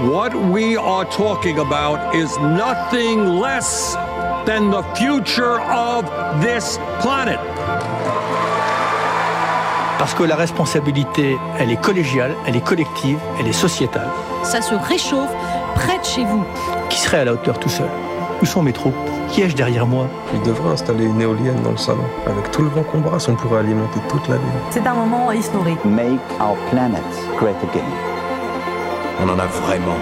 What we are talking about is nothing less than the future of this planet. Parce que la responsabilité, elle est collégiale, elle est collective, elle est sociétale. Ça se réchauffe près de chez vous. Qui serait à la hauteur tout seul? Où sont mes troupes? Qui ai-je derrière moi? Il devrait installer une éolienne dans le salon. Avec tout le vent qu'on brasse, on pourrait alimenter toute la ville. C'est un moment historique. Make our planet great again. On en a vraiment,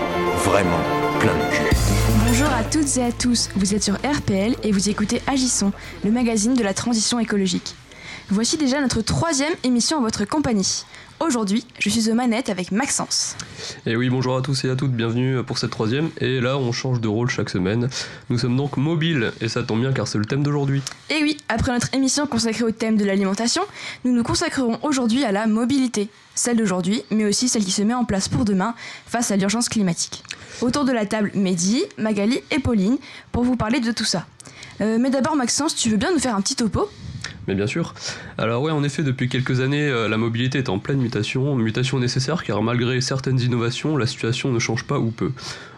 vraiment plein de cul. Bonjour à toutes et à tous, vous êtes sur RPL et vous écoutez Agissons, le magazine de la transition écologique. Voici déjà notre troisième émission en votre compagnie. Aujourd'hui, je suis aux manettes avec Maxence. Et oui, bonjour à tous et à toutes, bienvenue pour cette troisième. Et là, on change de rôle chaque semaine. Nous sommes donc mobiles, et ça tombe bien car c'est le thème d'aujourd'hui. Et oui, après notre émission consacrée au thème de l'alimentation, nous nous consacrerons aujourd'hui à la mobilité. Celle d'aujourd'hui, mais aussi celle qui se met en place pour demain face à l'urgence climatique. Autour de la table, Mehdi, Magali et Pauline pour vous parler de tout ça. Euh, mais d'abord, Maxence, tu veux bien nous faire un petit topo? Mais bien sûr. Alors ouais, en effet, depuis quelques années, euh, la mobilité est en pleine mutation, mutation nécessaire car malgré certaines innovations, la situation ne change pas ou peu.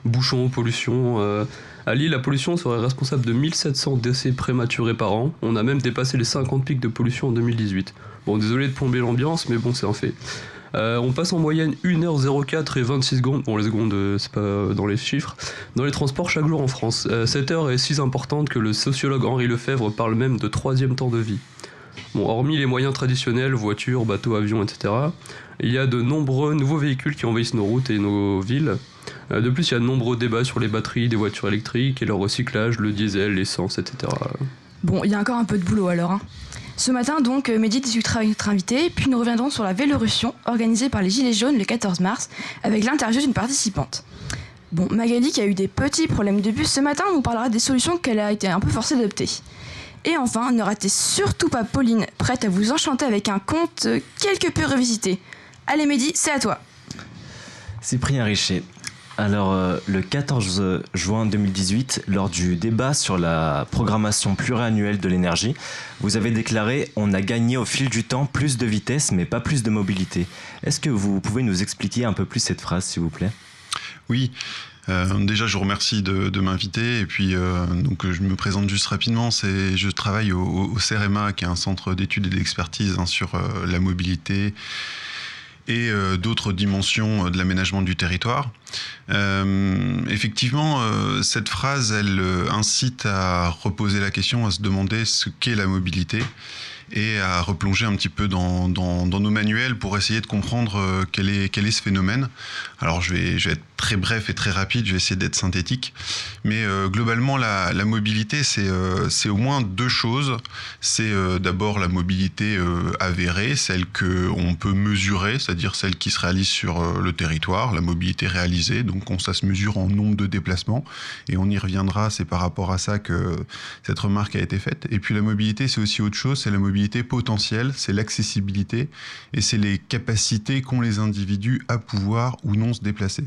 Bouchons, pollution. Euh, à Lille, la pollution serait responsable de 1700 décès prématurés par an. On a même dépassé les 50 pics de pollution en 2018. Bon, désolé de plomber l'ambiance, mais bon, c'est un fait. Euh, on passe en moyenne 1h04 et 26 secondes, bon les secondes c'est pas dans les chiffres, dans les transports chaque jour en France. cette heure est si importante que le sociologue Henri Lefebvre parle même de troisième temps de vie. Bon, hormis les moyens traditionnels, voitures, bateaux, avions, etc., il y a de nombreux nouveaux véhicules qui envahissent nos routes et nos villes. Euh, de plus, il y a de nombreux débats sur les batteries des voitures électriques et leur recyclage, le diesel, l'essence, etc. Bon, il y a encore un peu de boulot alors. Hein. Ce matin, donc, euh, Mehdi discutera avec notre invité, puis nous reviendrons sur la Vélorussion organisée par les Gilets jaunes le 14 mars, avec l'interview d'une participante. Bon, Magali, qui a eu des petits problèmes de bus ce matin, nous parlera des solutions qu'elle a été un peu forcée d'adopter. Et enfin, ne ratez surtout pas Pauline, prête à vous enchanter avec un conte quelque peu revisité. Allez Mehdi, c'est à toi. Cyprien Richer. Alors, euh, le 14 juin 2018, lors du débat sur la programmation pluriannuelle de l'énergie, vous avez déclaré On a gagné au fil du temps plus de vitesse, mais pas plus de mobilité. Est-ce que vous pouvez nous expliquer un peu plus cette phrase, s'il vous plaît? Oui. Euh, déjà, je vous remercie de, m'inviter. Et puis, euh, donc, je me présente juste rapidement. C'est, je travaille au, CEREMA, qui est un centre d'études et d'expertise hein, sur euh, la mobilité et d'autres dimensions de l'aménagement du territoire. effectivement, cette phrase, elle incite à reposer la question, à se demander ce qu'est la mobilité et à replonger un petit peu dans, nos manuels pour essayer de comprendre euh, quel, est, ce phénomène. Alors je vais, être très bref et très rapide, je vais essayer d'être synthétique, mais euh, globalement la, mobilité c'est euh, c'est au moins deux choses. C'est d'abord la mobilité avérée, celle que on peut mesurer, c'est-à-dire celle qui se réalise sur le territoire, la mobilité réalisée, donc on, ça se mesure en nombre de déplacements, et on y reviendra, c'est par rapport à ça que cette remarque a été faite. Et puis la mobilité c'est aussi autre chose, c'est la mobilité potentielle, c'est l'accessibilité et c'est les capacités qu'ont les individus à pouvoir ou non se déplacer.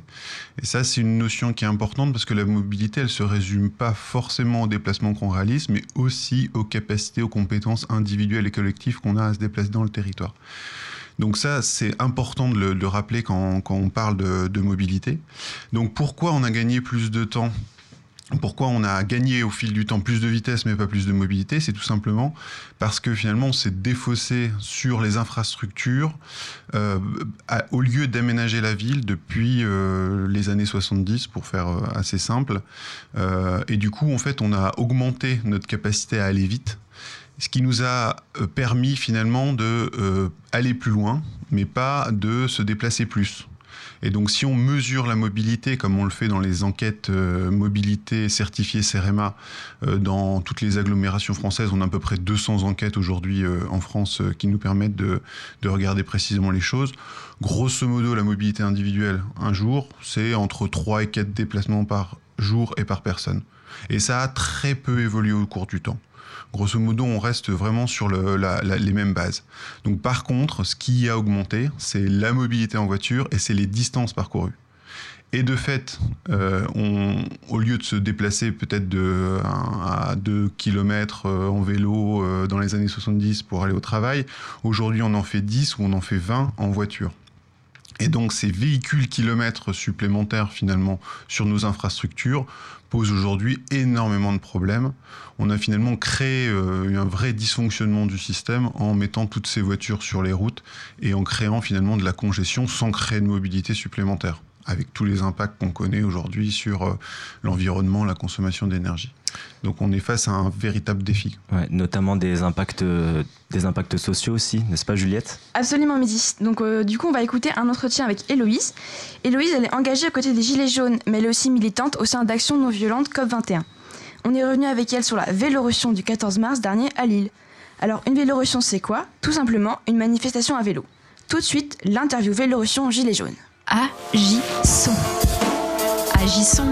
Et ça, c'est une notion qui est importante parce que la mobilité, elle se résume pas forcément au déplacement qu'on réalise, mais aussi aux capacités, aux compétences individuelles et collectives qu'on a à se déplacer dans le territoire. Donc ça, c'est important de le, rappeler quand, on parle de mobilité. Donc pourquoi on a gagné plus de temps pourquoi on a gagné au fil du temps plus de vitesse mais pas plus de mobilité C'est tout simplement parce que finalement on s'est défaussé sur les infrastructures euh, au lieu d'aménager la ville depuis euh, les années 70 pour faire euh, assez simple. et du coup en fait on a augmenté notre capacité à aller vite ce qui nous a permis finalement de aller plus loin mais pas de se déplacer plus. Et donc, si on mesure la mobilité, comme on le fait dans les enquêtes euh, mobilité certifiées CEREMA, euh, dans toutes les agglomérations françaises, on a à peu près 200 enquêtes aujourd'hui euh, en France qui nous permettent de, de, regarder précisément les choses. Grosso modo, la mobilité individuelle, un jour, c'est entre 3 et 4 déplacements par jour et par personne. Et ça a très peu évolué au cours du temps grosso modo, on reste vraiment sur les mêmes bases. Donc par contre, ce qui a augmenté, c'est la mobilité en voiture et c'est les distances parcourues. Et de fait, euh, au lieu de se déplacer peut-être de 1 à 2 km euh, en vélo euh, dans les années 70 pour aller au travail, aujourd'hui on en fait 10 ou on en fait 20 en voiture. Et donc ces véhicules kilomètres supplémentaires finalement sur nos infrastructures posent aujourd'hui énormément de problèmes. On a finalement créé euh, un vrai dysfonctionnement du système en mettant toutes ces voitures sur les routes et en créant finalement de la congestion sans créer de mobilité supplémentaire avec tous les impacts qu'on connaît aujourd'hui sur euh, l'environnement, la consommation d'énergie. Donc on est face à un véritable défi. notamment des impacts, des impacts sociaux aussi, n'est-ce pas Juliette? Absolument Midi. Donc euh, du coup on va écouter un entretien avec Héloïse. Héloïse elle est engagée à côté des Gilets jaunes, mais elle est aussi militante au sein d'Action non violente COP21. On est revenu avec elle sur la Vélorussion du 14 mars dernier à Lille. Alors une Vélorussion c'est quoi? Tout simplement une manifestation à vélo. Tout de suite, l'interview Vélorussion Gilets jaunes. Agissons. Agissons.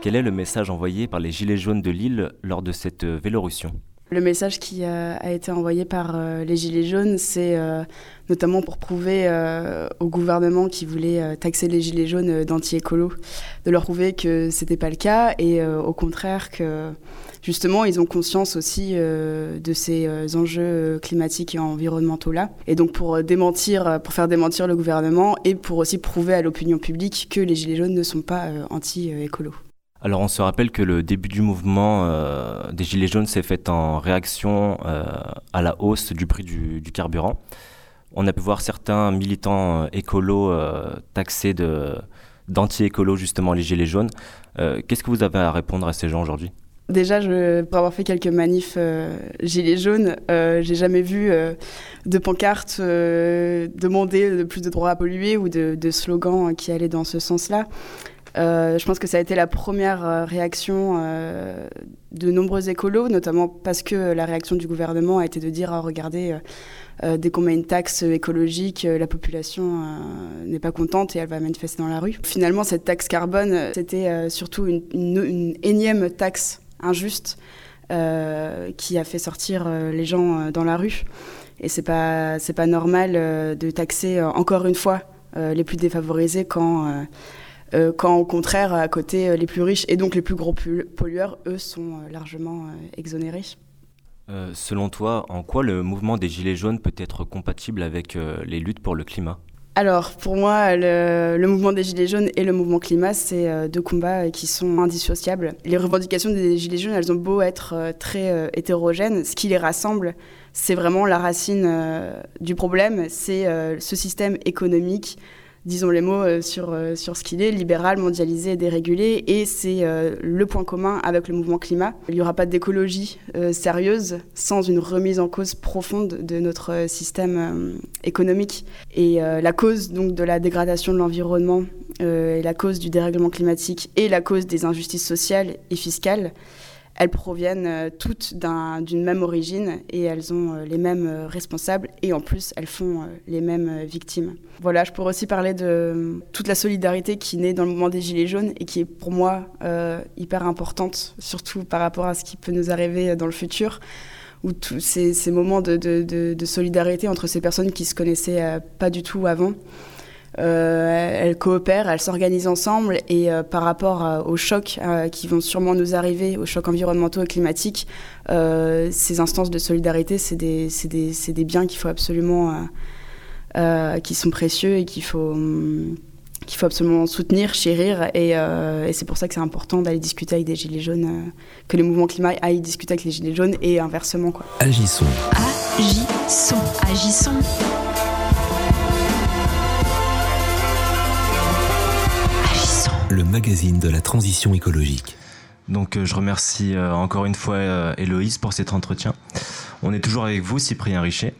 Quel est le message envoyé par les Gilets jaunes de Lille lors de cette euh, Vélorussion? Le message qui a, été envoyé par euh, les Gilets jaunes, c'est euh, notamment pour prouver au gouvernement qui voulait taxer les Gilets jaunes d'anti-écolo, de leur prouver que c'était pas le cas et au contraire que justement, ils ont conscience aussi de ces enjeux climatiques et environnementaux là. Et donc pour démentir, pour faire démentir le gouvernement et pour aussi prouver à l'opinion publique que les gilets jaunes ne sont pas anti-écolo. Alors on se rappelle que le début du mouvement des Gilets jaunes s'est fait en réaction à la hausse du prix du, carburant. On a pu voir certains militants écolos taxés d'anti-écolo justement les Gilets jaunes. Qu'est-ce que vous avez à répondre à ces gens aujourd'hui? Déjà, pour avoir fait quelques manifs euh, gilets jaunes, euh, j'ai jamais vu euh, de pancartes demander de plus de droits à polluer ou de slogans qui allaient dans ce sens-là. Je pense que ça a été la première réaction de nombreux écolos, notamment parce que la réaction du gouvernement a été de dire oh, regardez, dès qu'on met une taxe écologique, la population n'est pas contente et elle va manifester dans la rue. Finalement, cette taxe carbone, c'était surtout une, une énième taxe injuste euh, qui a fait sortir euh, les gens euh, dans la rue. Et c'est pas pas normal de taxer encore une fois les plus défavorisés quand quand au contraire à côté les plus riches et donc les plus gros pollueurs eux sont largement exonérés. selon toi, en quoi le mouvement des Gilets jaunes peut être compatible avec les luttes pour le climat? Alors, pour moi, le, mouvement des Gilets jaunes et le mouvement climat, c'est euh, deux combats euh, qui sont indissociables. Les revendications des Gilets jaunes, elles ont beau être euh, très hétérogènes, ce qui les rassemble, c'est vraiment la racine du problème, c'est ce système économique disons les mots euh, sur, euh, sur ce qu'il est, libéral, mondialisé, dérégulé. Et c'est euh, le point commun avec le mouvement climat. Il n'y aura pas d'écologie sérieuse sans une remise en cause profonde de notre système économique. Et la cause donc de la dégradation de l'environnement, la cause du dérèglement climatique et la cause des injustices sociales et fiscales, elles proviennent euh, toutes d'une même origine et elles ont euh, les mêmes euh, responsables et en plus elles font les mêmes victimes. Voilà, je pourrais aussi parler de toute la solidarité qui naît dans le mouvement des Gilets jaunes et qui est pour moi hyper importante, surtout par rapport à ce qui peut nous arriver dans le futur ou tous ces, moments de, de, solidarité entre ces personnes qui se connaissaient pas du tout avant. Euh, elles coopèrent, elles s'organisent ensemble et euh, par rapport euh, aux chocs qui vont sûrement nous arriver, aux chocs environnementaux et climatiques, ces instances de solidarité, c'est des, des, des, biens qu'il faut absolument, qui sont précieux et qu'il faut qu'il faut absolument soutenir, chérir, et, et c'est pour ça que c'est important d'aller discuter avec des gilets jaunes, que les mouvements climat aillent discuter avec les gilets jaunes et inversement. Quoi. Agissons. Agissons. Agissons. Le magazine de la transition écologique. Donc euh, je remercie euh, encore une fois euh, Héloïse pour cet entretien. On est toujours avec vous, Cyprien Richet.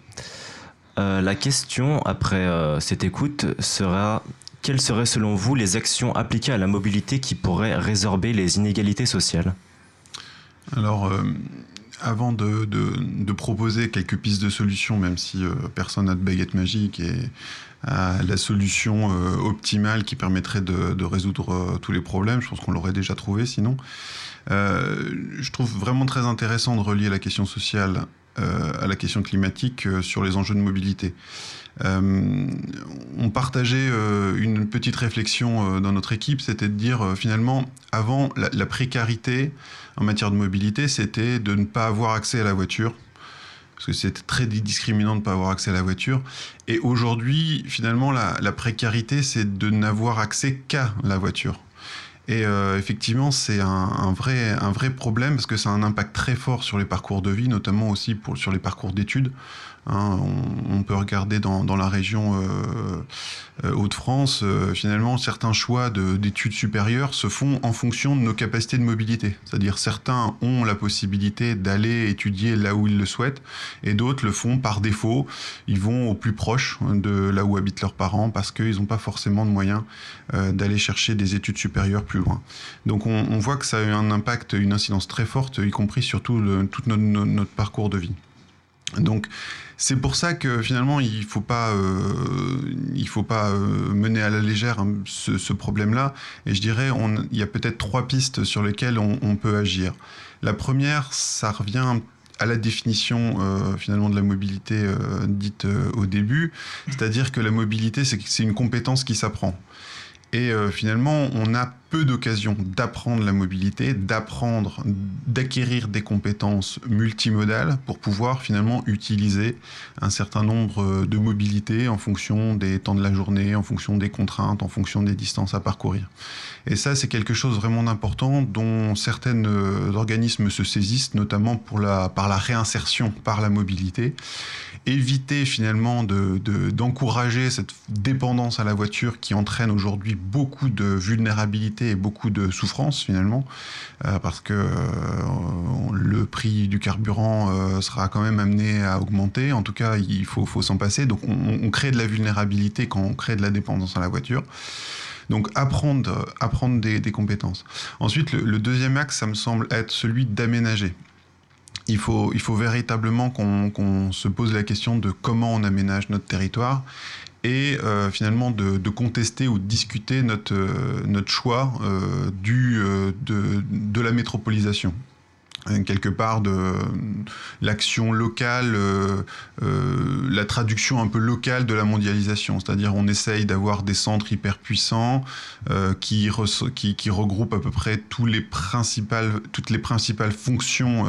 la question après cette écoute sera quelles seraient selon vous les actions appliquées à la mobilité qui pourraient résorber les inégalités sociales? Alors, avant de, proposer quelques pistes de solutions, même si personne n'a de baguette magique et la solution euh, optimale qui permettrait de, résoudre euh, tous les problèmes. Je pense qu'on l'aurait déjà trouvé sinon. Euh, je trouve vraiment très intéressant de relier la question sociale à la question climatique sur les enjeux de mobilité. on partageait une petite réflexion dans notre équipe, c'était de dire finalement, avant, la, précarité en matière de mobilité, c'était de ne pas avoir accès à la voiture parce que c'était très discriminant de ne pas avoir accès à la voiture. Et aujourd'hui, finalement, la, précarité, c'est de n'avoir accès qu'à la voiture. Et euh, effectivement, c'est un, vrai, problème parce que ça a un impact très fort sur les parcours de vie, notamment aussi sur les parcours d'études. Hein, on, peut regarder dans, la région euh, euh, Hauts-de-France, euh, finalement, certains choix d'études supérieures se font en fonction de nos capacités de mobilité. C'est-à-dire certains ont la possibilité d'aller étudier là où ils le souhaitent, et d'autres le font par défaut. Ils vont au plus proche de là où habitent leurs parents parce qu'ils n'ont pas forcément de moyens d'aller chercher des études supérieures plus loin. Donc on, voit que ça a eu un impact, une incidence très forte, y compris sur tout notre parcours de vie. Donc c'est pour ça que finalement il faut pas euh, il faut pas euh, mener à la légère hein, ce, problème-là. Et je dirais il y a peut-être trois pistes sur lesquelles on, peut agir. La première, ça revient à la définition euh, finalement de la mobilité dite au début, c'est-à-dire que la mobilité c'est une compétence qui s'apprend. Et finalement, on a peu d'occasions d'apprendre la mobilité, d'apprendre, d'acquérir des compétences multimodales pour pouvoir finalement utiliser un certain nombre de mobilités en fonction des temps de la journée, en fonction des contraintes, en fonction des distances à parcourir. Et ça, c'est quelque chose vraiment d'important dont certains organismes se saisissent, notamment pour la, par la réinsertion par la mobilité éviter finalement d'encourager de, cette dépendance à la voiture qui entraîne aujourd'hui beaucoup de vulnérabilité et beaucoup de souffrance finalement, euh, parce que euh, le prix du carburant euh, sera quand même amené à augmenter. En tout cas, il faut, faut s'en passer. Donc on, crée de la vulnérabilité quand on crée de la dépendance à la voiture. Donc apprendre, apprendre des, compétences. Ensuite, le, deuxième axe, ça me semble être celui d'aménager il faut, il faut véritablement qu'on se pose la question de comment on aménage notre territoire et euh, finalement de, contester ou de discuter notre, euh, notre choix euh, du, de, de, la métropolisation. Euh, quelque part de l'action locale, euh, euh, la traduction un peu locale de la mondialisation. C'est-à-dire on essaye d'avoir des centres hyper puissants qui, qui, regroupent à peu près toutes les principales fonctions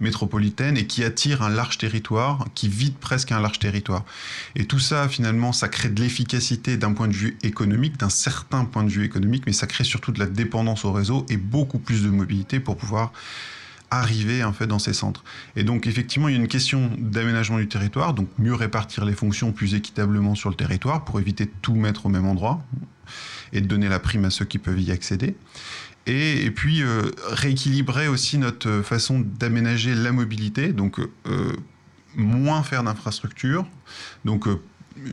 métropolitaines et qui attirent un large territoire, qui vide presque un large territoire. Et tout ça, finalement, ça crée de l'efficacité d'un point de vue économique, d'un certain point de vue économique, mais ça crée surtout de la dépendance au réseau et beaucoup plus de mobilité pour pouvoir arriver en fait dans ces centres. Et donc effectivement, il y a une question d'aménagement du territoire, donc mieux répartir les fonctions plus équitablement sur le territoire pour éviter de tout mettre au même endroit et de donner la prime à ceux qui peuvent y accéder. Et, puis euh, rééquilibrer aussi notre façon d'aménager la mobilité, donc euh, moins faire d'infrastructures. Donc euh,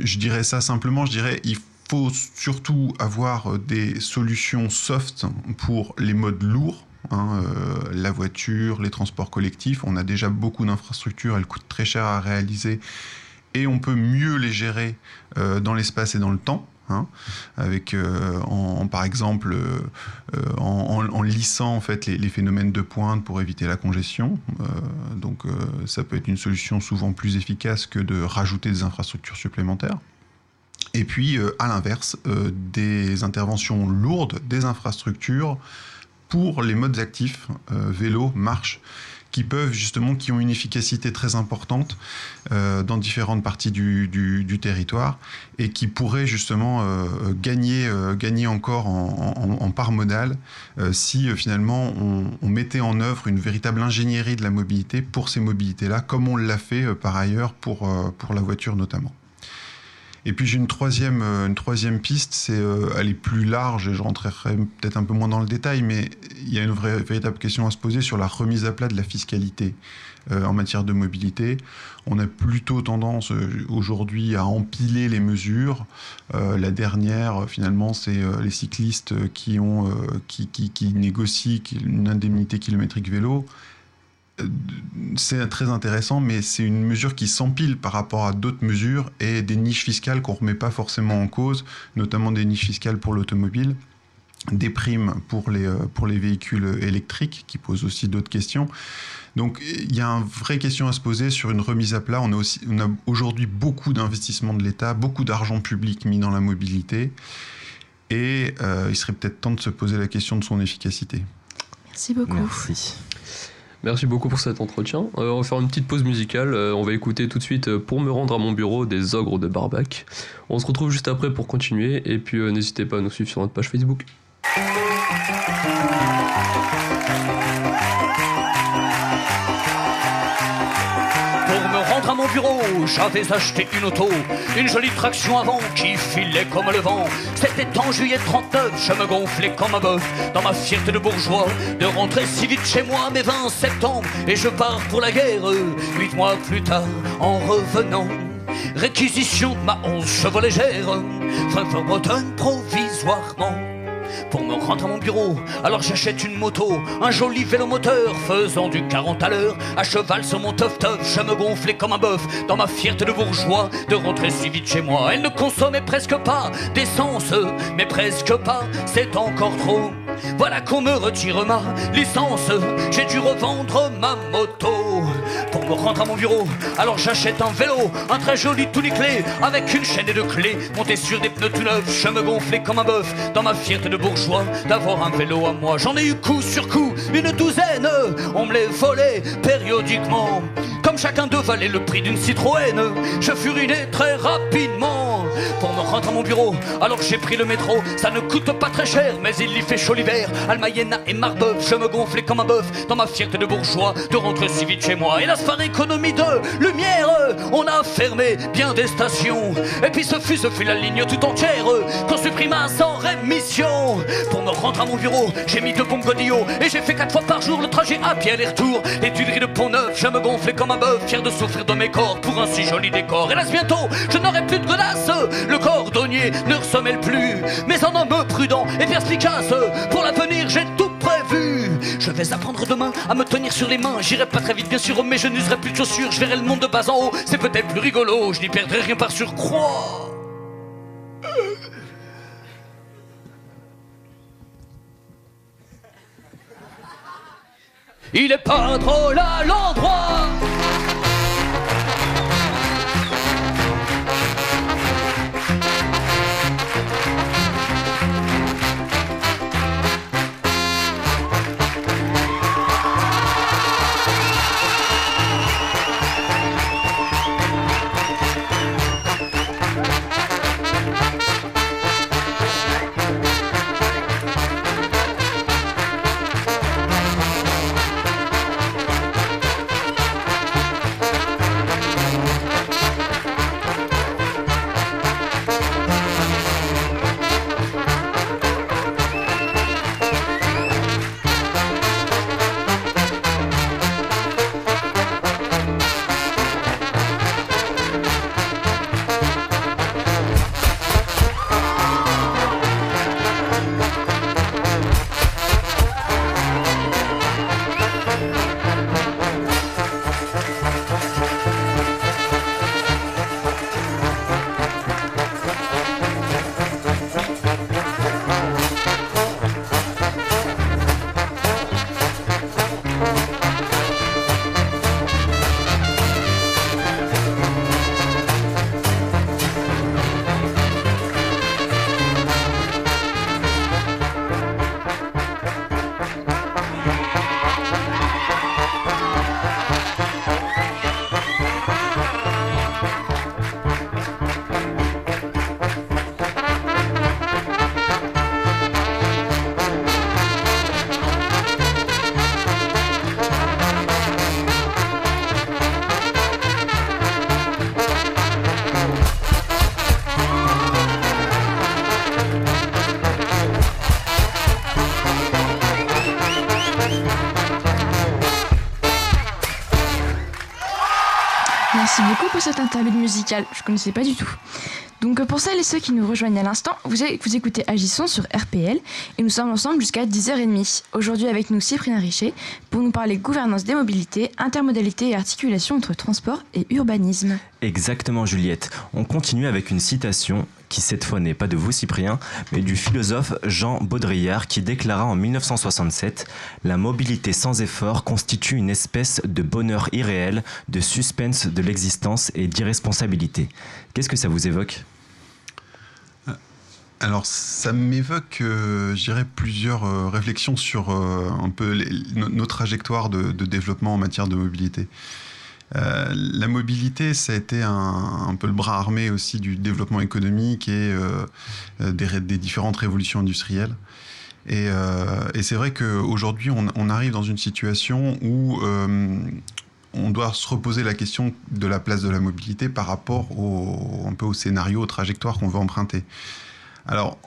je dirais ça simplement, je dirais il faut surtout avoir des solutions soft pour les modes lourds Hein, euh, la voiture, les transports collectifs. On a déjà beaucoup d'infrastructures, elles coûtent très cher à réaliser et on peut mieux les gérer euh, dans l'espace et dans le temps. Hein, avec euh, en, par exemple en, lissant en fait les, phénomènes de pointe pour éviter la congestion. donc ça peut être une solution souvent plus efficace que de rajouter des infrastructures supplémentaires. Et puis à l'inverse, des interventions lourdes, des infrastructures pour les modes actifs, euh, vélo, marche, qui peuvent justement, qui ont une efficacité très importante euh, dans différentes parties du, territoire et qui pourraient justement euh, gagner, gagner encore en, part modale si finalement on, mettait en œuvre une véritable ingénierie de la mobilité pour ces mobilités-là, comme on l'a fait par ailleurs pour, pour la voiture notamment. Et puis j'ai une troisième, euh, une troisième piste, c'est euh, elle est plus large et je rentrerai peut-être un peu moins dans le détail, mais il y a une vraie, véritable question à se poser sur la remise à plat de la fiscalité euh, en matière de mobilité. On a plutôt tendance aujourd'hui à empiler les mesures. la dernière, finalement, c'est les cyclistes qui, ont, qui, qui, qui négocient une indemnité kilométrique vélo c'est très intéressant, mais c'est une mesure qui s'empile par rapport à d'autres mesures et des niches fiscales qu'on ne remet pas forcément en cause, notamment des niches fiscales pour l'automobile, des primes pour les, euh, pour les véhicules électriques, qui posent aussi d'autres questions. Donc il y a une vraie question à se poser sur une remise à plat. On a, aussi, on a aujourd'hui beaucoup d'investissements de l'État, beaucoup d'argent public mis dans la mobilité, et euh, il serait peut-être temps de se poser la question de son efficacité. Merci beaucoup. Merci. Merci beaucoup pour cet entretien. Euh, on va faire une petite pause musicale. Euh, on va écouter tout de suite euh, Pour me rendre à mon bureau des ogres de Barbac. On se retrouve juste après pour continuer. Et puis n'hésitez pas à nous suivre sur notre page Facebook. J'avais acheté une auto, une jolie traction avant qui filait comme le vent. C'était en juillet 39, je me gonflais comme un bœuf dans ma fierté de bourgeois de rentrer si vite chez moi, mes 20 septembre, et je pars pour la guerre. Huit mois plus tard, en revenant, réquisition de ma 11 chevaux légère, fin bretonne provisoirement pour me rendre à mon bureau. Alors j'achète une moto, un joli vélo moteur faisant du 40 à l'heure. À cheval sur mon tof, je me gonflais comme un bœuf dans ma fierté de bourgeois de rentrer si vite chez moi. Elle ne consommait presque pas d'essence, mais presque pas, c'est encore trop. Voilà qu'on me retire ma licence, j'ai dû revendre ma moto pour me rendre à mon bureau. Alors j'achète un vélo, un très joli tout nickelé, avec une chaîne et deux clés, monté sur des pneus tout neufs. Je me gonflais comme un bœuf dans ma fierté de bourgeois d'avoir un vélo à moi. J'en ai eu coup sur coup, une douzaine, on me les volait périodiquement. Comme chacun d'eux valait le prix d'une Citroën, je furinais très rapidement pour me rendre à mon bureau. Alors j'ai pris le métro, ça ne coûte pas très cher, mais il y fait chaud l'hiver. Almayena et Marbeuf, je me gonflais comme un bœuf dans ma fierté de bourgeois de rentrer si vite chez moi. Hélas, par économie de lumière, on a fermé bien des stations. Et puis ce fut, ce fut la ligne tout entière qu'on supprima sans rémission. Pour me rendre à mon bureau, j'ai mis deux bombes godillots et j'ai fait quatre fois par jour le trajet à pied aller-retour. Les tuileries de Pont-Neuf, je me gonflais comme un bœuf, fier de souffrir de mes corps pour un si joli décor. Hélas, bientôt, je n'aurai plus de godasses. Le cordonnier ne ressemmelle plus, mais en homme prudent et perspicace. L'avenir, j'ai tout prévu. Je vais apprendre demain à me tenir sur les mains. J'irai pas très vite, bien sûr, mais je n'userai plus de chaussures. Je verrai le monde de bas en haut. C'est peut-être plus rigolo. Je n'y perdrai rien par surcroît. Il est pas drôle à l'endroit. Cette interlude musicale, je connaissais pas du tout. Donc euh, pour celles et ceux qui nous rejoignent à l'instant, vous, écoutez Agissons sur RPL et nous sommes ensemble jusqu'à 10h30. Aujourd'hui avec nous Cyprien Richer pour nous parler gouvernance des mobilités, intermodalité et articulation entre transport et urbanisme. Exactement Juliette. On continue avec une citation qui cette fois n'est pas de vous Cyprien, mais du philosophe Jean Baudrillard qui déclara en 1967 La mobilité sans effort constitue une espèce de bonheur irréel, de suspense de l'existence et d'irresponsabilité. Qu'est-ce que ça vous évoque? Alors, ça m'évoque, euh, je dirais, plusieurs euh, réflexions sur euh, un peu les, nos, trajectoires de, de, développement en matière de mobilité. Euh, la mobilité, ça a été un, un, peu le bras armé aussi du développement économique et des, des, différentes révolutions industrielles. Et, et c'est vrai qu'aujourd'hui, on, on, arrive dans une situation où on doit se reposer la question de la place de la mobilité par rapport au, un peu au scénario, aux trajectoires qu'on veut emprunter. Alors,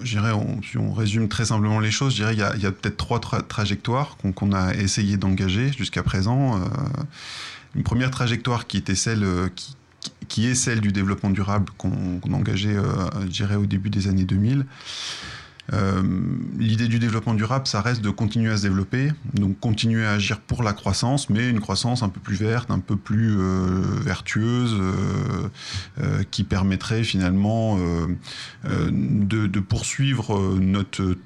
on, si on résume très simplement les choses, je dirais qu'il y a, a peut-être trois tra trajectoires qu'on qu a essayé d'engager jusqu'à présent. Euh, une première trajectoire qui était celle euh, qui, est celle du développement durable qu'on qu engageait, euh, au début des années 2000. Euh, L'idée du développement durable, ça reste de continuer à se développer, donc continuer à agir pour la croissance, mais une croissance un peu plus verte, un peu plus euh, vertueuse, euh, qui permettrait finalement de, poursuivre notre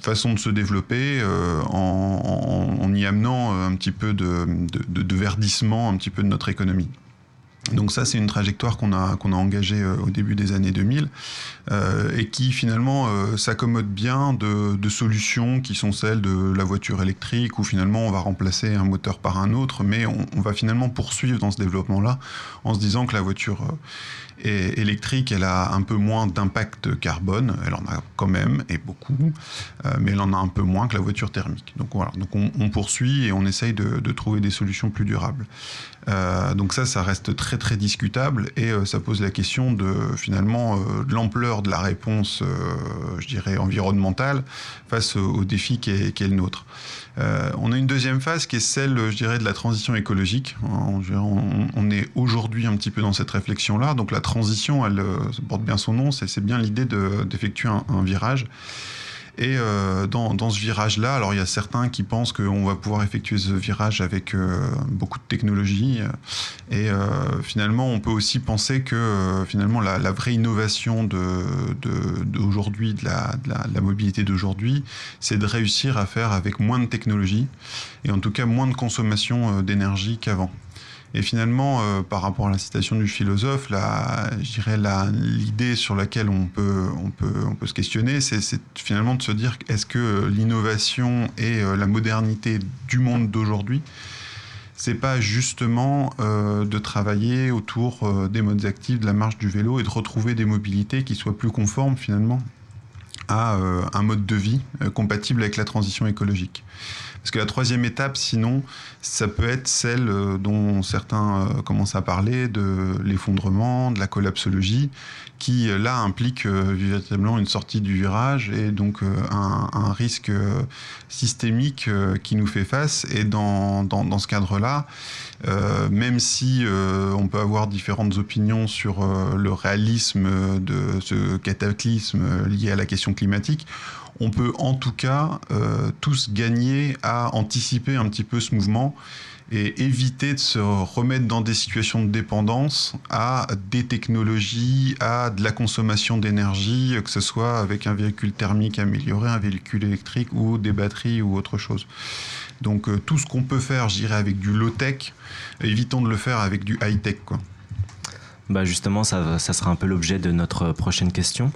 façon de se développer en, y amenant un petit peu de, de, de verdissement un petit peu de notre économie. Donc ça, c'est une trajectoire qu'on a, qu'on a engagée euh, au début des années 2000 euh, et qui finalement euh, s'accommode bien de, de, solutions qui sont celles de la voiture électrique où finalement on va remplacer un moteur par un autre, mais on, on va finalement poursuivre dans ce développement-là en se disant que la voiture et électrique, elle a un peu moins d'impact carbone, elle en a quand même, et beaucoup, euh, mais elle en a un peu moins que la voiture thermique. Donc voilà, donc on, on poursuit et on essaye de, de, trouver des solutions plus durables. Euh, donc ça, ça reste très très discutable et euh, ça pose la question de finalement euh, de l'ampleur de la réponse, euh, je dirais, environnementale face au, au défi qui est, qui est le nôtre. Euh, on a une deuxième phase qui est celle, je dirais, de la transition écologique. On, est aujourd'hui un petit peu dans cette réflexion-là. Donc la transition, elle euh, porte bien son nom, c'est bien l'idée d'effectuer de, un, un, virage. Et euh, dans, dans, ce virage-là, alors il y a certains qui pensent qu'on va pouvoir effectuer ce virage avec euh, beaucoup de technologie. Et euh, finalement, on peut aussi penser que finalement la, vraie innovation d'aujourd'hui, de, la, de, la, mobilité d'aujourd'hui, c'est de réussir à faire avec moins de technologie et en tout cas moins de consommation d'énergie qu'avant. Et finalement, euh, par rapport à la citation du philosophe, l'idée sur laquelle on peut, on peut, on peut se questionner, c'est finalement de se dire est-ce que l'innovation et euh, la modernité du monde d'aujourd'hui, c'est pas justement euh, de travailler autour euh, des modes actifs de la marche du vélo et de retrouver des mobilités qui soient plus conformes finalement à euh, un mode de vie euh, compatible avec la transition écologique? Parce que la troisième étape, sinon, ça peut être celle euh, dont certains euh, commencent à parler, de l'effondrement, de la collapsologie, qui euh, là implique véritablement une sortie du virage et donc un, risque systémique qui nous fait face. Et dans, dans, dans ce cadre-là, même si on peut avoir différentes opinions sur le réalisme de ce cataclysme lié à la question climatique, on peut en tout cas euh, tous gagner à anticiper un petit peu ce mouvement et éviter de se remettre dans des situations de dépendance à des technologies, à de la consommation d'énergie, que ce soit avec un véhicule thermique amélioré, un véhicule électrique ou des batteries ou autre chose. Donc euh, tout ce qu'on peut faire, je dirais, avec du low-tech, évitons de le faire avec du high-tech. Bah justement, ça sera un peu l'objet de notre prochaine question.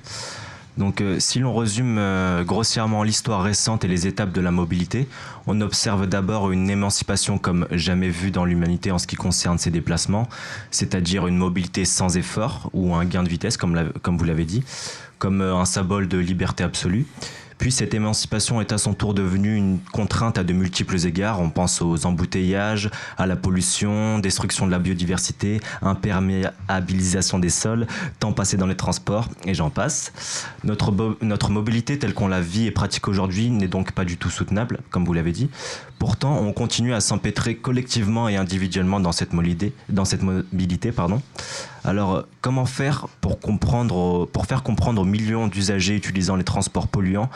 Donc, euh, si l'on résume euh, grossièrement l'histoire récente et les étapes de la mobilité, on observe d'abord une émancipation comme jamais vue dans l'humanité en ce qui concerne ses déplacements, c'est-à-dire une mobilité sans effort ou un gain de vitesse, comme, vous l'avez dit, comme euh, un symbole de liberté absolue. Puis cette émancipation est à son tour devenue une contrainte à de multiples égards. On pense aux embouteillages, à la pollution, destruction de la biodiversité, imperméabilisation des sols, temps passé dans les transports, et j'en passe. Notre, notre mobilité telle qu'on la vit et pratique aujourd'hui n'est donc pas du tout soutenable, comme vous l'avez dit. Pourtant, on continue à s'empêtrer collectivement et individuellement dans cette mobilité. Dans cette mobilité pardon. Alors, comment faire pour, comprendre, pour faire comprendre aux millions d'usagers utilisant les transports polluants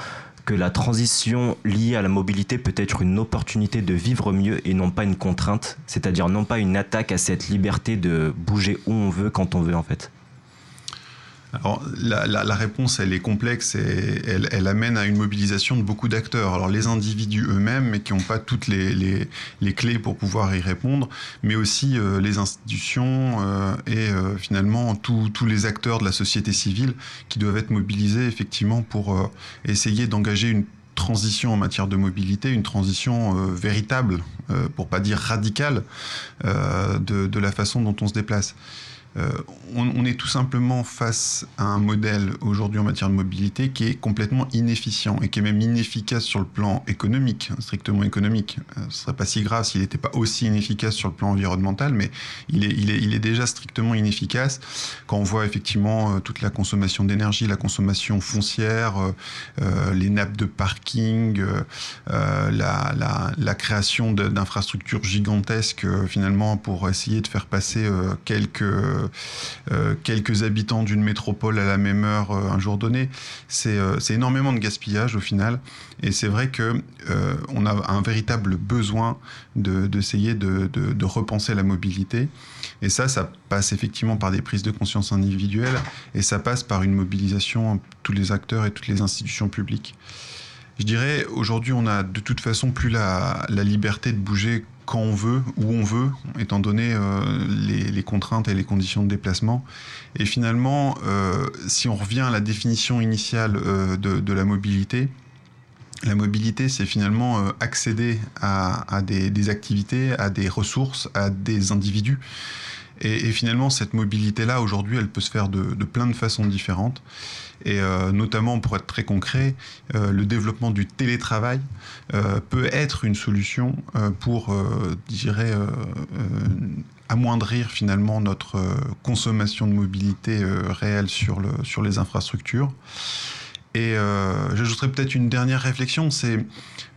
que la transition liée à la mobilité peut être une opportunité de vivre mieux et non pas une contrainte, c'est-à-dire non pas une attaque à cette liberté de bouger où on veut quand on veut en fait? Alors, la, la, la, réponse, elle est complexe et elle, elle, amène à une mobilisation de beaucoup d'acteurs. Alors, les individus eux-mêmes, mais qui n'ont pas toutes les, les, les, clés pour pouvoir y répondre, mais aussi euh, les institutions euh, et euh, finalement tous les acteurs de la société civile qui doivent être mobilisés effectivement pour euh, essayer d'engager une transition en matière de mobilité, une transition euh, véritable, euh, pour pas dire radicale, de, de, la façon dont on se déplace. Euh, on, est tout simplement face à un modèle aujourd'hui en matière de mobilité qui est complètement inefficient et qui est même inefficace sur le plan économique, strictement économique. Euh, ce serait pas si grave s'il n'était pas aussi inefficace sur le plan environnemental, mais il est, il est, il est déjà strictement inefficace quand on voit effectivement euh, toute la consommation d'énergie, la consommation foncière, euh, les nappes de parking, euh, la, la, la, création d'infrastructures gigantesques finalement pour essayer de faire passer quelques euh, quelques habitants d'une métropole à la même heure euh, un jour donné. C'est euh, énormément de gaspillage au final. Et c'est vrai que euh, on a un véritable besoin d'essayer de, de, de, de, repenser la mobilité. Et ça, ça passe effectivement par des prises de conscience individuelles et ça passe par une mobilisation de tous les acteurs et toutes les institutions publiques. Je dirais, aujourd'hui, on a de toute façon plus la liberté de bouger quand on veut, où on veut, étant donné euh, les, contraintes et les conditions de déplacement. Et finalement, euh, si on revient à la définition initiale euh, de, la mobilité, la mobilité, c'est finalement accéder à, des, activités, à des ressources, à des individus. Et, et finalement, cette mobilité-là, aujourd'hui, elle peut se faire de, de, plein de façons différentes. Et euh, notamment, pour être très concret, euh, le développement du télétravail euh, peut être une solution euh, pour, euh, je dirais, amoindrir finalement notre consommation de mobilité réelle sur, le, sur les infrastructures. Et euh, j'ajouterais peut-être une dernière réflexion, c'est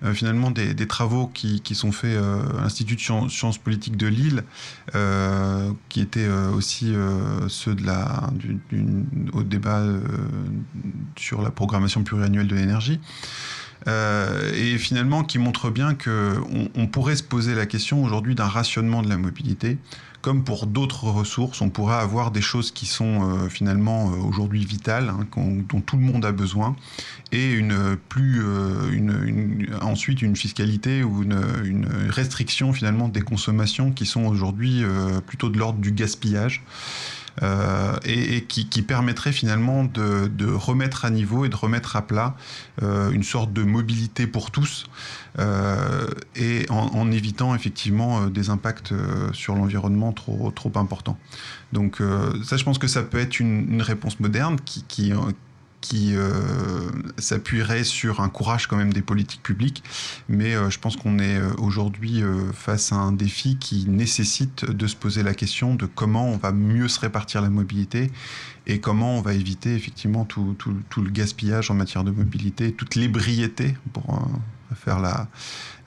euh, finalement des, travaux qui, sont faits euh, à l'Institut de sciences, politiques de Lille, euh, qui étaient aussi ceux de la, du, au débat sur la programmation pluriannuelle de l'énergie. Et finalement qui montre bien qu'on on pourrait se poser la question aujourd'hui d'un rationnement de la mobilité. Comme pour d'autres ressources, on pourrait avoir des choses qui sont euh, finalement euh, aujourd'hui vitales, hein, dont tout le monde a besoin, et euh, ensuite une fiscalité ou une, restriction finalement des consommations qui sont aujourd'hui plutôt de l'ordre du gaspillage et, qui, qui, permettrait finalement de, remettre à niveau et de remettre à plat une sorte de mobilité pour tous et en, évitant effectivement euh, des impacts euh, sur l'environnement trop, importants. Donc euh, ça, je pense que ça peut être une, réponse moderne qui, euh, s'appuierait sur un courage quand même des politiques publiques. Mais euh, je pense qu'on est euh, aujourd'hui euh, face à un défi qui nécessite de se poser la question de comment on va mieux se répartir la mobilité et comment on va éviter effectivement tout, tout, tout le gaspillage en matière de mobilité, toute l'ébriété pour euh, faire la,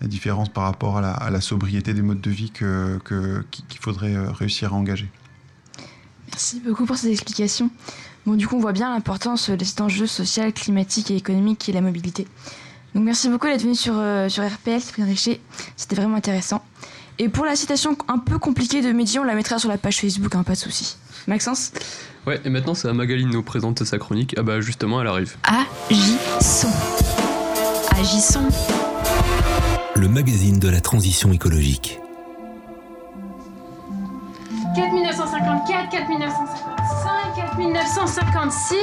la, différence par rapport à la, à la, sobriété des modes de vie qu'il que, qu'il faudrait euh, réussir à engager. Merci beaucoup pour ces explications. Bon, du coup, on voit bien l'importance de cet enjeu social, climatique et économique qui est la mobilité. Donc, merci beaucoup d'être venu sur, euh, sur RPL, Cyprien Richer. C'était vraiment intéressant. Et pour la citation un peu compliquée de Mehdi, on la mettra sur la page Facebook, hein, pas de souci. Maxence? Ouais, et maintenant, c'est à Magaline de nous présenter sa chronique. Ah bah, justement, elle arrive. Agissons. Agissons. Le magazine de la transition écologique. 4954, 4955, 4956.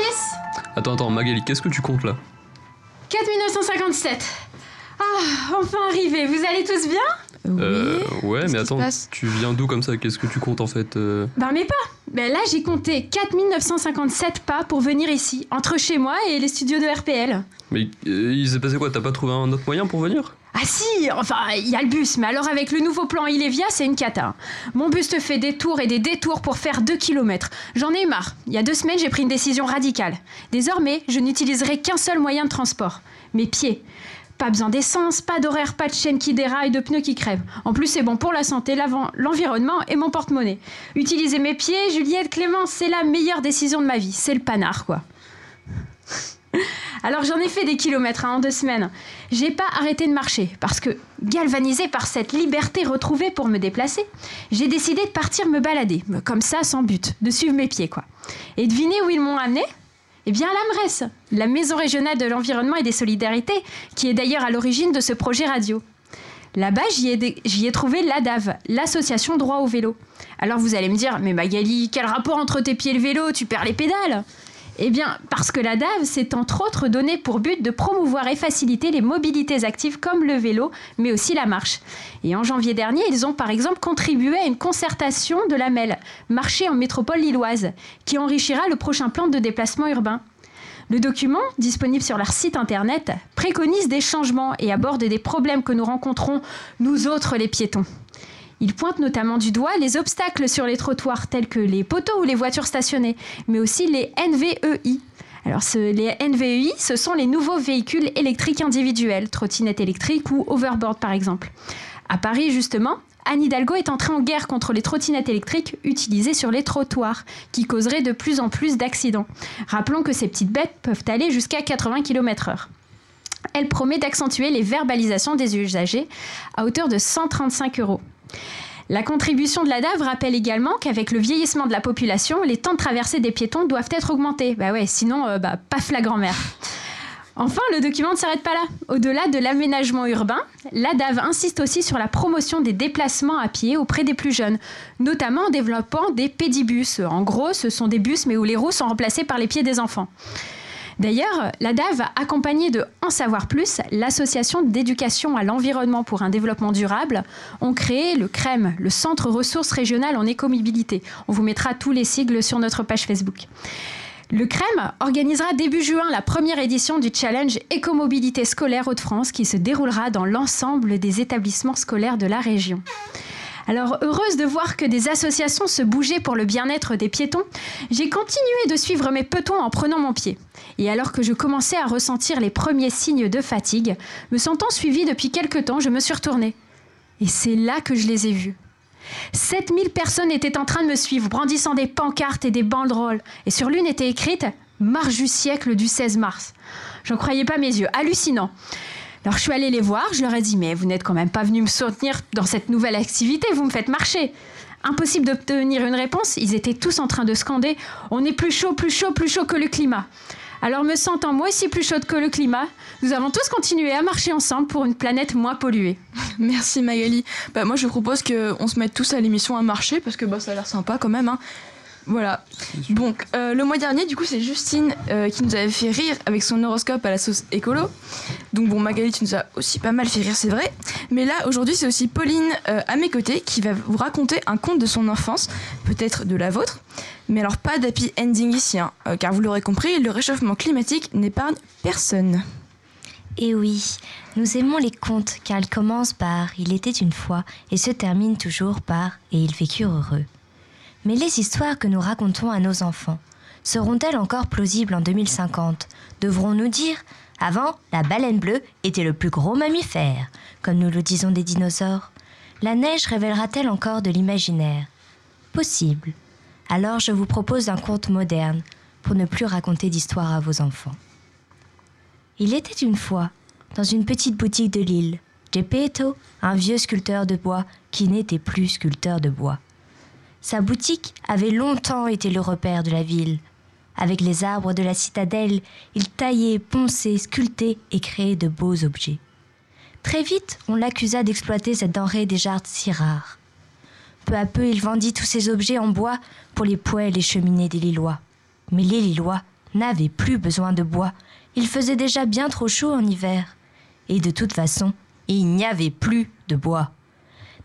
Attends, attends, Magali, qu'est-ce que tu comptes là? 4957. Ah, enfin arrivé, vous allez tous bien? Oui. Euh, ouais, mais attends, tu viens d'où comme ça? Qu'est-ce que tu comptes en fait euh... Ben mes pas Ben là j'ai compté 4957 pas pour venir ici, entre chez moi et les studios de RPL. Mais euh, il s'est passé quoi? T'as pas trouvé un autre moyen pour venir? Ah si, enfin, il y a le bus, mais alors avec le nouveau plan Ilevia, c'est une cata. Mon bus te fait des tours et des détours pour faire 2 km. J'en ai marre. Il y a deux semaines, j'ai pris une décision radicale. Désormais, je n'utiliserai qu'un seul moyen de transport. Mes pieds. Pas besoin d'essence, pas d'horaire, pas de chaîne qui déraille, de pneus qui crèvent. En plus, c'est bon pour la santé, l'environnement et mon porte-monnaie. Utiliser mes pieds, Juliette, Clémence, c'est la meilleure décision de ma vie. C'est le panard, quoi. Alors j'en ai fait des kilomètres hein, en deux semaines. J'ai pas arrêté de marcher parce que, galvanisée par cette liberté retrouvée pour me déplacer, j'ai décidé de partir me balader, comme ça, sans but, de suivre mes pieds quoi. Et devinez où ils m'ont amené? Eh bien, à l'AMRES, la Maison régionale de l'environnement et des solidarités, qui est d'ailleurs à l'origine de ce projet radio. Là-bas, j'y ai, trouvé l'ADAV, l'association droit au vélo. Alors vous allez me dire, mais Magali, quel rapport entre tes pieds et le vélo? Tu perds les pédales eh bien, parce que la DAV s'est entre autres donné pour but de promouvoir et faciliter les mobilités actives comme le vélo, mais aussi la marche. Et en janvier dernier, ils ont par exemple contribué à une concertation de la MEL, marché en métropole lilloise, qui enrichira le prochain plan de déplacement urbain. Le document, disponible sur leur site internet, préconise des changements et aborde des problèmes que nous rencontrons, nous autres les piétons. Il pointe notamment du doigt les obstacles sur les trottoirs tels que les poteaux ou les voitures stationnées, mais aussi les NVEI. Alors les NVEI, ce sont les nouveaux véhicules électriques individuels, trottinettes électriques ou overboard par exemple. À Paris justement, Anne Hidalgo est entrée en guerre contre les trottinettes électriques utilisées sur les trottoirs, qui causeraient de plus en plus d'accidents. Rappelons que ces petites bêtes peuvent aller jusqu'à 80 km/h. Elle promet d'accentuer les verbalisations des usagers à hauteur de 135 euros. La contribution de la DAV rappelle également qu'avec le vieillissement de la population, les temps de traversée des piétons doivent être augmentés. Bah ouais, sinon, euh, bah, paf la grand-mère. Enfin, le document ne s'arrête pas là. Au-delà de l'aménagement urbain, la DAV insiste aussi sur la promotion des déplacements à pied auprès des plus jeunes, notamment en développant des pédibus. En gros, ce sont des bus mais où les roues sont remplacées par les pieds des enfants. D'ailleurs, la DAV a accompagné de En Savoir Plus, l'association d'éducation à l'environnement pour un développement durable, ont créé le CREM, le Centre ressources régionales en écomobilité. On vous mettra tous les sigles sur notre page Facebook. Le CREM organisera début juin la première édition du challenge Écomobilité scolaire Hauts-de-France qui se déroulera dans l'ensemble des établissements scolaires de la région. Alors, heureuse de voir que des associations se bougeaient pour le bien-être des piétons, j'ai continué de suivre mes petons en prenant mon pied. Et alors que je commençais à ressentir les premiers signes de fatigue, me sentant suivie depuis quelque temps, je me suis retournée. Et c'est là que je les ai vus. 7000 personnes étaient en train de me suivre, brandissant des pancartes et des banderoles. Et sur l'une était écrite Marche du siècle du 16 mars. J'en croyais pas mes yeux, hallucinant. Alors je suis allée les voir, je leur ai dit mais vous n'êtes quand même pas venus me soutenir dans cette nouvelle activité, vous me faites marcher. Impossible d'obtenir une réponse, ils étaient tous en train de scander on est plus chaud, plus chaud, plus chaud que le climat. Alors me sentant moi aussi plus chaude que le climat, nous avons tous continué à marcher ensemble pour une planète moins polluée. Merci Magali. Bah, moi je propose qu'on se mette tous à l'émission à marcher parce que bah, ça a l'air sympa quand même. Hein. Voilà. Donc, euh, le mois dernier, du coup, c'est Justine euh, qui nous avait fait rire avec son horoscope à la sauce écolo. Donc, bon, Magali, tu nous as aussi pas mal fait rire, c'est vrai. Mais là, aujourd'hui, c'est aussi Pauline euh, à mes côtés qui va vous raconter un conte de son enfance, peut-être de la vôtre. Mais alors, pas d'happy ending ici, hein, car vous l'aurez compris, le réchauffement climatique n'épargne personne. Et eh oui, nous aimons les contes car ils commencent par Il était une fois et se terminent toujours par Et ils vécurent heureux. Mais les histoires que nous racontons à nos enfants seront-elles encore plausibles en 2050 Devrons-nous dire Avant, la baleine bleue était le plus gros mammifère, comme nous le disons des dinosaures? La neige révélera-t-elle encore de l'imaginaire? Possible. Alors je vous propose un conte moderne pour ne plus raconter d'histoire à vos enfants. Il était une fois, dans une petite boutique de l'île, Geppetto, un vieux sculpteur de bois qui n'était plus sculpteur de bois. Sa boutique avait longtemps été le repère de la ville. Avec les arbres de la citadelle, il taillait, ponçait, sculptait et créait de beaux objets. Très vite, on l'accusa d'exploiter cette denrée déjà si rare. Peu à peu, il vendit tous ces objets en bois pour les poêles et cheminées des Lillois. Mais les Lillois n'avaient plus besoin de bois. Il faisait déjà bien trop chaud en hiver. Et de toute façon, il n'y avait plus de bois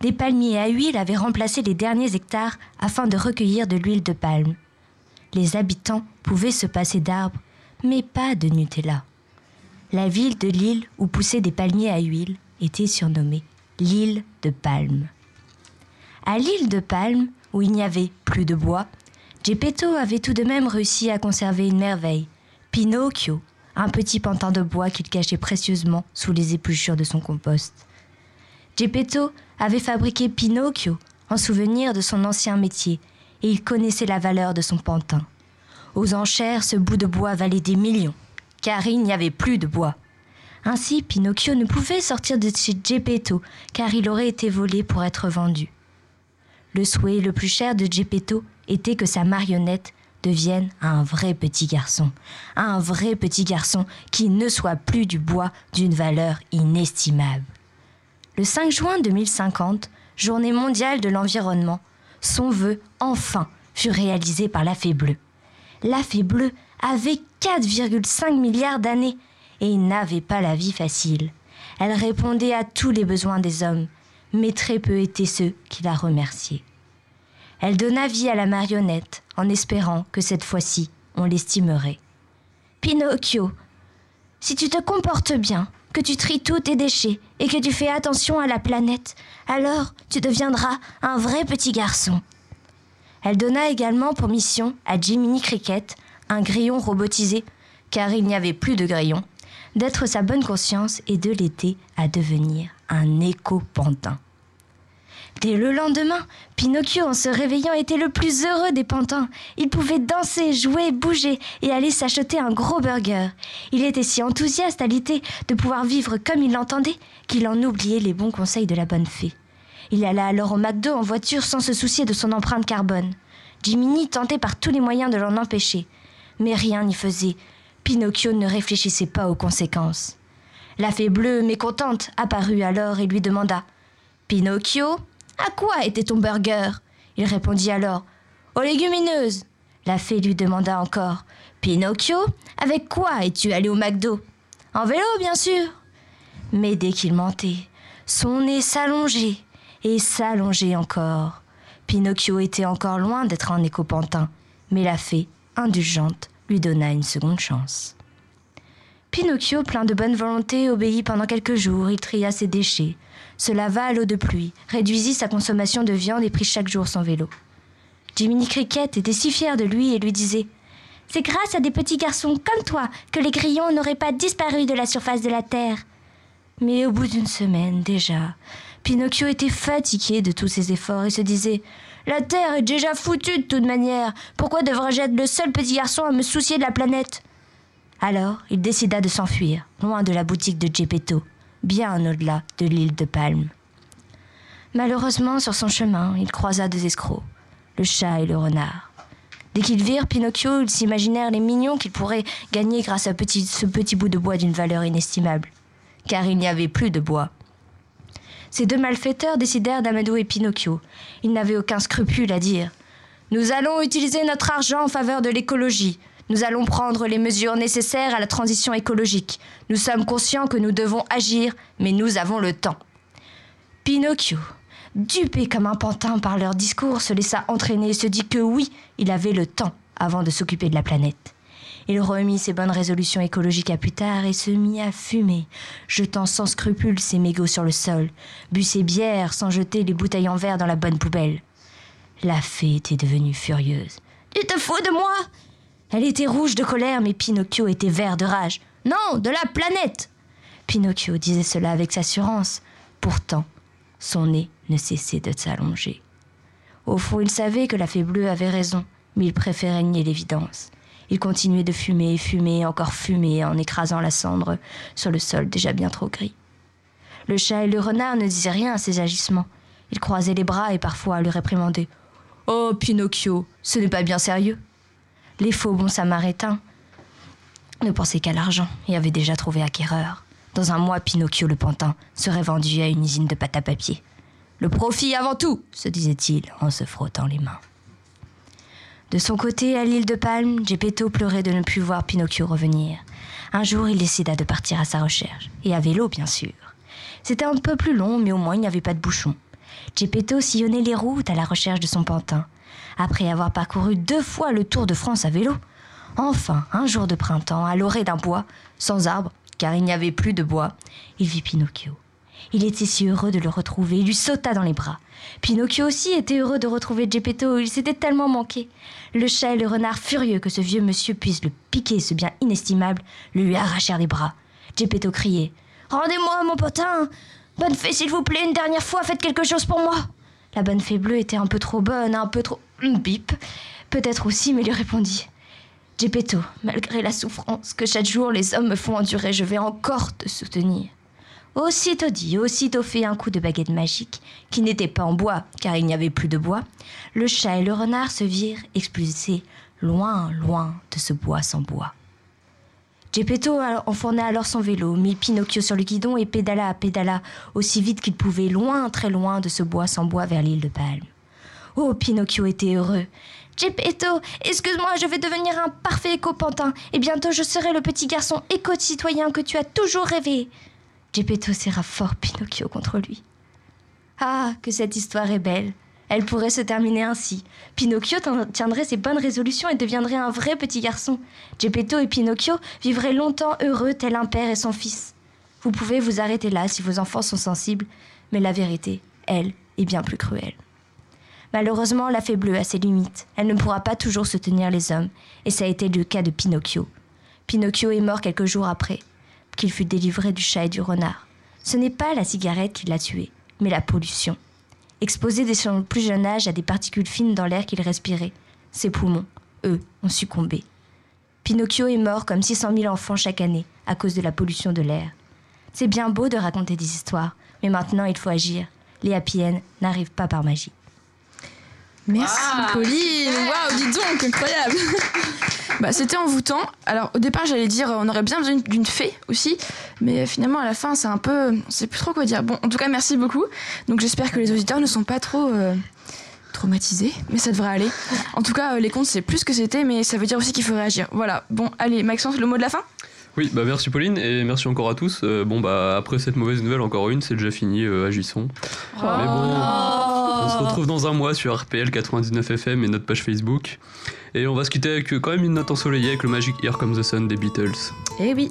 des palmiers à huile avaient remplacé les derniers hectares afin de recueillir de l'huile de palme. Les habitants pouvaient se passer d'arbres, mais pas de Nutella. La ville de l'île où poussaient des palmiers à huile était surnommée l'île de Palme. À l'île de Palme, où il n'y avait plus de bois, Geppetto avait tout de même réussi à conserver une merveille, Pinocchio, un petit pantin de bois qu'il cachait précieusement sous les épluchures de son compost. Geppetto avait fabriqué Pinocchio en souvenir de son ancien métier, et il connaissait la valeur de son pantin. Aux enchères, ce bout de bois valait des millions. car il n'y avait plus de bois. Ainsi, Pinocchio ne pouvait sortir de chez Geppetto, car il aurait été volé pour être vendu. Le souhait le plus cher de Geppetto était que sa marionnette devienne un vrai petit garçon, un vrai petit garçon qui ne soit plus du bois d'une valeur inestimable. Le 5 juin 2050, journée mondiale de l'environnement, son vœu, enfin, fut réalisé par la fée bleue. La fée bleue avait 4,5 milliards d'années et n'avait pas la vie facile. Elle répondait à tous les besoins des hommes, mais très peu étaient ceux qui la remerciaient. Elle donna vie à la marionnette en espérant que cette fois-ci on l'estimerait. Pinocchio, si tu te comportes bien, que tu tries tous tes déchets et que tu fais attention à la planète, alors tu deviendras un vrai petit garçon. Elle donna également pour mission à Jiminy Cricket, un grillon robotisé, car il n'y avait plus de grillon, d'être sa bonne conscience et de l'aider à devenir un éco-pantin. Dès le lendemain, Pinocchio, en se réveillant, était le plus heureux des pantins. Il pouvait danser, jouer, bouger et aller s'acheter un gros burger. Il était si enthousiaste à l'idée de pouvoir vivre comme il l'entendait qu'il en oubliait les bons conseils de la bonne fée. Il alla alors au McDo en voiture sans se soucier de son empreinte carbone. Jiminy tentait par tous les moyens de l'en empêcher. Mais rien n'y faisait. Pinocchio ne réfléchissait pas aux conséquences. La fée bleue, mécontente, apparut alors et lui demanda Pinocchio, à quoi était ton burger? Il répondit alors Aux légumineuses. La fée lui demanda encore Pinocchio, avec quoi es-tu allé au McDo? En vélo, bien sûr. Mais dès qu'il mentait, son nez s'allongeait et s'allongeait encore. Pinocchio était encore loin d'être un écopantin, mais la fée, indulgente, lui donna une seconde chance. Pinocchio, plein de bonne volonté, obéit pendant quelques jours. Il tria ses déchets, se lava à l'eau de pluie, réduisit sa consommation de viande et prit chaque jour son vélo. Jiminy Cricket était si fier de lui et lui disait C'est grâce à des petits garçons comme toi que les grillons n'auraient pas disparu de la surface de la terre. Mais au bout d'une semaine déjà, Pinocchio était fatigué de tous ses efforts et se disait La terre est déjà foutue de toute manière. Pourquoi devrais-je être le seul petit garçon à me soucier de la planète? Alors, il décida de s'enfuir, loin de la boutique de Geppetto, bien au-delà de l'île de Palme. Malheureusement, sur son chemin, il croisa deux escrocs, le chat et le renard. Dès qu'ils virent Pinocchio, ils s'imaginèrent les millions qu'ils pourraient gagner grâce à ce petit bout de bois d'une valeur inestimable. Car il n'y avait plus de bois. Ces deux malfaiteurs décidèrent d'amadouer Pinocchio. Ils n'avaient aucun scrupule à dire Nous allons utiliser notre argent en faveur de l'écologie. Nous allons prendre les mesures nécessaires à la transition écologique. Nous sommes conscients que nous devons agir, mais nous avons le temps. Pinocchio, dupé comme un pantin par leur discours, se laissa entraîner et se dit que oui, il avait le temps avant de s'occuper de la planète. Il remit ses bonnes résolutions écologiques à plus tard et se mit à fumer, jetant sans scrupule ses mégots sur le sol, but ses bières sans jeter les bouteilles en verre dans la bonne poubelle. La fée était devenue furieuse. Tu te fous de moi Elle était rouge de colère, mais Pinocchio était vert de rage. Non, de la planète Pinocchio disait cela avec assurance. Pourtant, son nez ne cessait de s'allonger. Au fond, il savait que la fée bleue avait raison, mais il préférait nier l'évidence. Il continuait de fumer, fumer, encore fumer, en écrasant la cendre sur le sol déjà bien trop gris. Le chat et le renard ne disaient rien à ses agissements. Ils croisaient les bras et parfois le réprimandaient. Oh, Pinocchio, ce n'est pas bien sérieux. Les faux bons samaritains ne pensaient qu'à l'argent et avaient déjà trouvé acquéreur. Dans un mois, Pinocchio le pantin serait vendu à une usine de pâte à papier. Le profit avant tout, se disait-il en se frottant les mains. De son côté, à l'île de Palme, Geppetto pleurait de ne plus voir Pinocchio revenir. Un jour, il décida de partir à sa recherche, et à vélo, bien sûr. C'était un peu plus long, mais au moins il n'y avait pas de bouchon. Geppetto sillonnait les routes à la recherche de son pantin. Après avoir parcouru deux fois le Tour de France à vélo, enfin, un jour de printemps, à l'orée d'un bois, sans arbre, car il n'y avait plus de bois, il vit Pinocchio. Il était si heureux de le retrouver, il lui sauta dans les bras. Pinocchio aussi était heureux de retrouver Geppetto, il s'était tellement manqué. Le chat et le renard, furieux que ce vieux monsieur puisse le piquer ce bien inestimable, le lui arrachèrent les bras. Geppetto criait Rendez-moi mon potin Bonne fée, s'il vous plaît, une dernière fois, faites quelque chose pour moi La bonne fée bleue était un peu trop bonne, un peu trop. Bip Peut-être aussi, mais lui répondit Gepetto, malgré la souffrance que chaque jour les hommes me font endurer, je vais encore te soutenir. Aussitôt dit, aussitôt fait un coup de baguette magique, qui n'était pas en bois, car il n'y avait plus de bois, le chat et le renard se virent expulsés loin, loin de ce bois sans bois. Geppetto enfourna alors son vélo, mit Pinocchio sur le guidon et pédala, pédala, aussi vite qu'il pouvait, loin, très loin de ce bois sans bois vers l'île de Palme. Oh, Pinocchio était heureux. Geppetto, excuse-moi, je vais devenir un parfait éco-pantin, et bientôt je serai le petit garçon éco-citoyen que tu as toujours rêvé. Geppetto serra fort Pinocchio contre lui. Ah, que cette histoire est belle. Elle pourrait se terminer ainsi. Pinocchio tiendrait ses bonnes résolutions et deviendrait un vrai petit garçon. Geppetto et Pinocchio vivraient longtemps heureux tel un père et son fils. Vous pouvez vous arrêter là si vos enfants sont sensibles, mais la vérité, elle, est bien plus cruelle. Malheureusement, la bleue a ses limites. Elle ne pourra pas toujours soutenir les hommes, et ça a été le cas de Pinocchio. Pinocchio est mort quelques jours après qu'il fut délivré du chat et du renard. Ce n'est pas la cigarette qui l'a tué, mais la pollution. Exposé dès son plus jeune âge à des particules fines dans l'air qu'il respirait, ses poumons, eux, ont succombé. Pinocchio est mort comme 600 000 enfants chaque année à cause de la pollution de l'air. C'est bien beau de raconter des histoires, mais maintenant il faut agir. Les happy n'arrivent pas par magie. Merci Pauline Waouh, dis donc, incroyable Bah, c'était envoûtant. Alors, au départ, j'allais dire, on aurait bien besoin d'une fée aussi, mais finalement, à la fin, c'est un peu. On sait plus trop quoi dire. Bon, en tout cas, merci beaucoup. Donc, j'espère que les auditeurs ne sont pas trop. Euh, traumatisés, mais ça devrait aller. En tout cas, euh, les comptes, c'est plus que c'était, mais ça veut dire aussi qu'il faut réagir. Voilà. Bon, allez, Maxence, le mot de la fin? Oui, bah merci Pauline et merci encore à tous. Euh, bon bah après cette mauvaise nouvelle, encore une, c'est déjà fini, agissons. Oh. Mais bon, on se retrouve dans un mois sur RPL 99 FM et notre page Facebook. Et on va se quitter avec quand même une note ensoleillée avec le magique Here Comes the Sun des Beatles. Eh oui.